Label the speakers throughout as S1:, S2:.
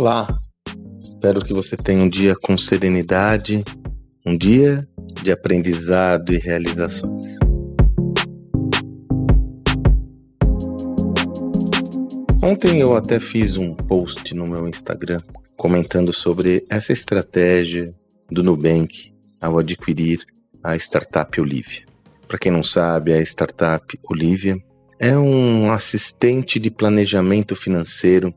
S1: Olá! Espero que você tenha um dia com serenidade, um dia de aprendizado e realizações. Ontem eu até fiz um post no meu Instagram comentando sobre essa estratégia do Nubank ao adquirir a startup Olivia. Para quem não sabe, a startup Olivia é um assistente de planejamento financeiro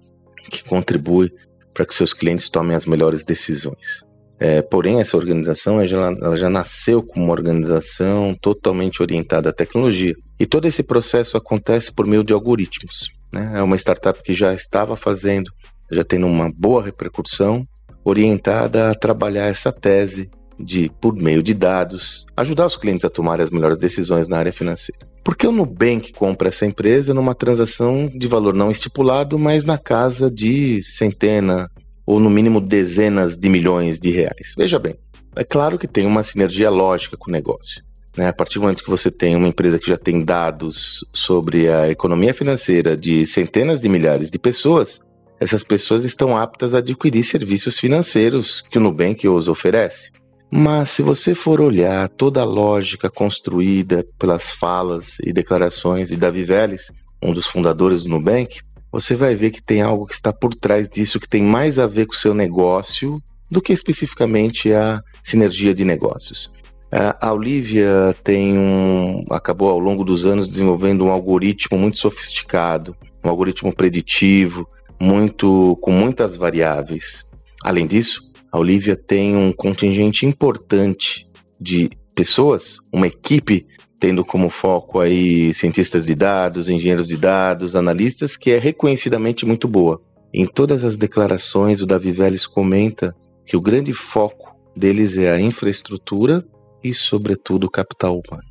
S1: que contribui para que seus clientes tomem as melhores decisões. É, porém, essa organização ela já, nasceu como uma organização totalmente orientada à tecnologia. E todo esse processo acontece por meio de algoritmos. Né? É uma startup que já estava fazendo, já tendo uma boa repercussão, orientada a trabalhar essa tese de, por meio de dados, ajudar os clientes a tomarem as melhores decisões na área financeira. Por que o Nubank compra essa empresa numa transação de valor não estipulado, mas na casa de centena ou no mínimo dezenas de milhões de reais? Veja bem, é claro que tem uma sinergia lógica com o negócio. Né? A partir do momento que você tem uma empresa que já tem dados sobre a economia financeira de centenas de milhares de pessoas, essas pessoas estão aptas a adquirir serviços financeiros que o Nubank os oferece. Mas se você for olhar toda a lógica construída pelas falas e declarações de Davi Vélez, um dos fundadores do Nubank, você vai ver que tem algo que está por trás disso que tem mais a ver com o seu negócio do que especificamente a sinergia de negócios. A Olivia tem um, acabou ao longo dos anos desenvolvendo um algoritmo muito sofisticado, um algoritmo preditivo, muito com muitas variáveis. Além disso, a Olivia tem um contingente importante de pessoas, uma equipe tendo como foco aí cientistas de dados, engenheiros de dados, analistas, que é reconhecidamente muito boa. Em todas as declarações, o Davi Vélez comenta que o grande foco deles é a infraestrutura e, sobretudo, o capital humano.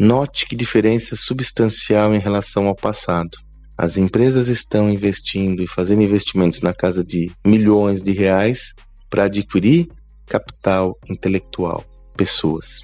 S1: Note que diferença substancial em relação ao passado. As empresas estão investindo e fazendo investimentos na casa de milhões de reais para adquirir capital intelectual, pessoas.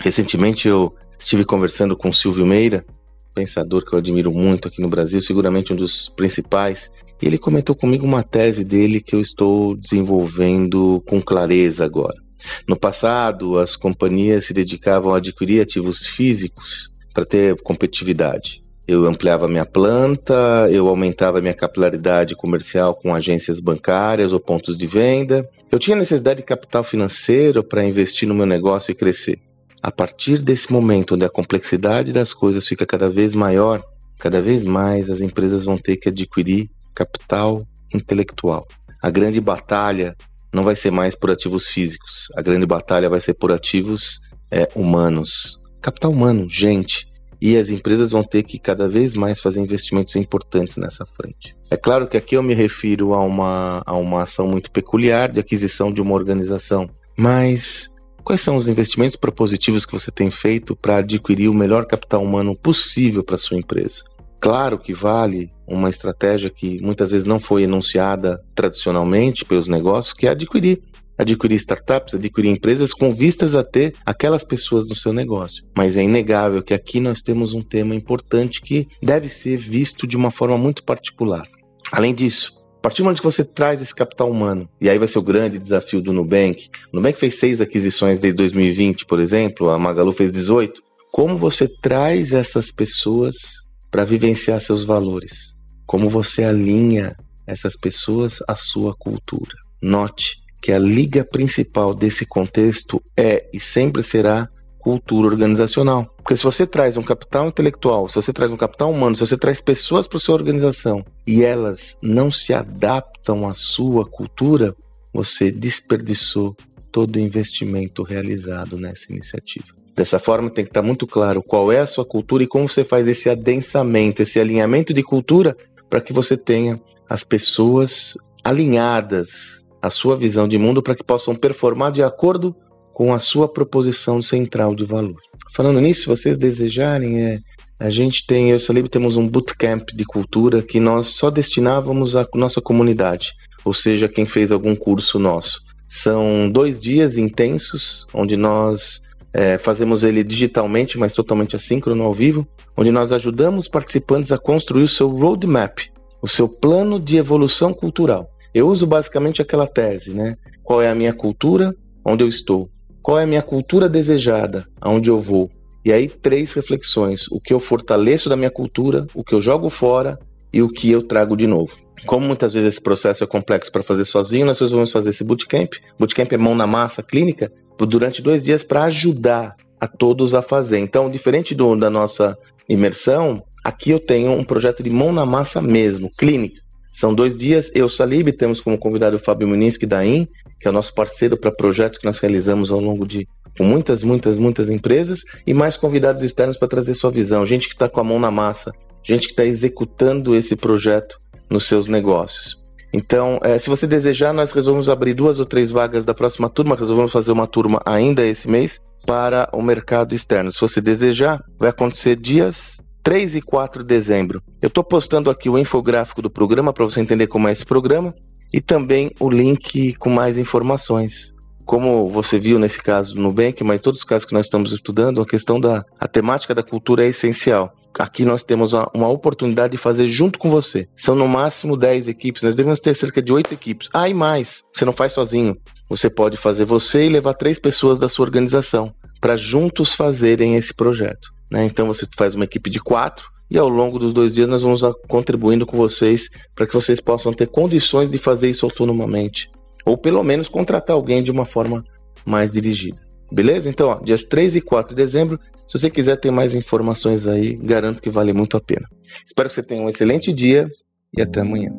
S1: Recentemente eu estive conversando com Silvio Meira, pensador que eu admiro muito aqui no Brasil, seguramente um dos principais, e ele comentou comigo uma tese dele que eu estou desenvolvendo com clareza agora. No passado, as companhias se dedicavam a adquirir ativos físicos para ter competitividade. Eu ampliava minha planta, eu aumentava minha capilaridade comercial com agências bancárias ou pontos de venda. Eu tinha necessidade de capital financeiro para investir no meu negócio e crescer. A partir desse momento onde a complexidade das coisas fica cada vez maior, cada vez mais as empresas vão ter que adquirir capital intelectual. A grande batalha não vai ser mais por ativos físicos, a grande batalha vai ser por ativos é, humanos. Capital humano, gente e as empresas vão ter que cada vez mais fazer investimentos importantes nessa frente. É claro que aqui eu me refiro a uma, a uma ação muito peculiar de aquisição de uma organização, mas quais são os investimentos propositivos que você tem feito para adquirir o melhor capital humano possível para sua empresa? Claro que vale uma estratégia que muitas vezes não foi enunciada tradicionalmente pelos negócios, que é adquirir adquirir startups, adquirir empresas com vistas a ter aquelas pessoas no seu negócio. Mas é inegável que aqui nós temos um tema importante que deve ser visto de uma forma muito particular. Além disso, a partir do momento que você traz esse capital humano, e aí vai ser o grande desafio do Nubank. O Nubank fez seis aquisições desde 2020, por exemplo, a Magalu fez 18. Como você traz essas pessoas para vivenciar seus valores? Como você alinha essas pessoas à sua cultura? Note que a liga principal desse contexto é e sempre será cultura organizacional. Porque se você traz um capital intelectual, se você traz um capital humano, se você traz pessoas para sua organização e elas não se adaptam à sua cultura, você desperdiçou todo o investimento realizado nessa iniciativa. Dessa forma, tem que estar muito claro qual é a sua cultura e como você faz esse adensamento, esse alinhamento de cultura para que você tenha as pessoas alinhadas a sua visão de mundo para que possam performar de acordo com a sua proposição central de valor. Falando nisso, se vocês desejarem, é, a gente tem, eu e Salib temos um bootcamp de cultura que nós só destinávamos à nossa comunidade, ou seja, quem fez algum curso nosso. São dois dias intensos, onde nós é, fazemos ele digitalmente, mas totalmente assíncrono ao vivo, onde nós ajudamos participantes a construir o seu roadmap, o seu plano de evolução cultural. Eu uso basicamente aquela tese, né? Qual é a minha cultura, onde eu estou? Qual é a minha cultura desejada, aonde eu vou? E aí, três reflexões: o que eu fortaleço da minha cultura, o que eu jogo fora e o que eu trago de novo. Como muitas vezes esse processo é complexo para fazer sozinho, nós vamos fazer esse bootcamp. Bootcamp é mão na massa clínica durante dois dias para ajudar a todos a fazer. Então, diferente do, da nossa imersão, aqui eu tenho um projeto de mão na massa mesmo, clínica. São dois dias. Eu, Salib, temos como convidado o Fábio Muniz, da IN, que é o nosso parceiro para projetos que nós realizamos ao longo de com muitas, muitas, muitas empresas e mais convidados externos para trazer sua visão. Gente que está com a mão na massa, gente que está executando esse projeto nos seus negócios. Então, é, se você desejar, nós resolvemos abrir duas ou três vagas da próxima turma, resolvemos fazer uma turma ainda esse mês para o mercado externo. Se você desejar, vai acontecer dias 3 e 4 de dezembro. Eu estou postando aqui o infográfico do programa para você entender como é esse programa e também o link com mais informações. Como você viu nesse caso do Nubank, mas todos os casos que nós estamos estudando, a questão da a temática da cultura é essencial. Aqui nós temos uma, uma oportunidade de fazer junto com você. São no máximo 10 equipes, nós devemos ter cerca de 8 equipes. Ah, e mais, você não faz sozinho. Você pode fazer você e levar três pessoas da sua organização para juntos fazerem esse projeto. Né? Então você faz uma equipe de quatro e ao longo dos dois dias nós vamos contribuindo com vocês para que vocês possam ter condições de fazer isso autonomamente. Ou pelo menos contratar alguém de uma forma mais dirigida. Beleza? Então, ó, dias 3 e 4 de dezembro. Se você quiser ter mais informações aí, garanto que vale muito a pena. Espero que você tenha um excelente dia e até amanhã.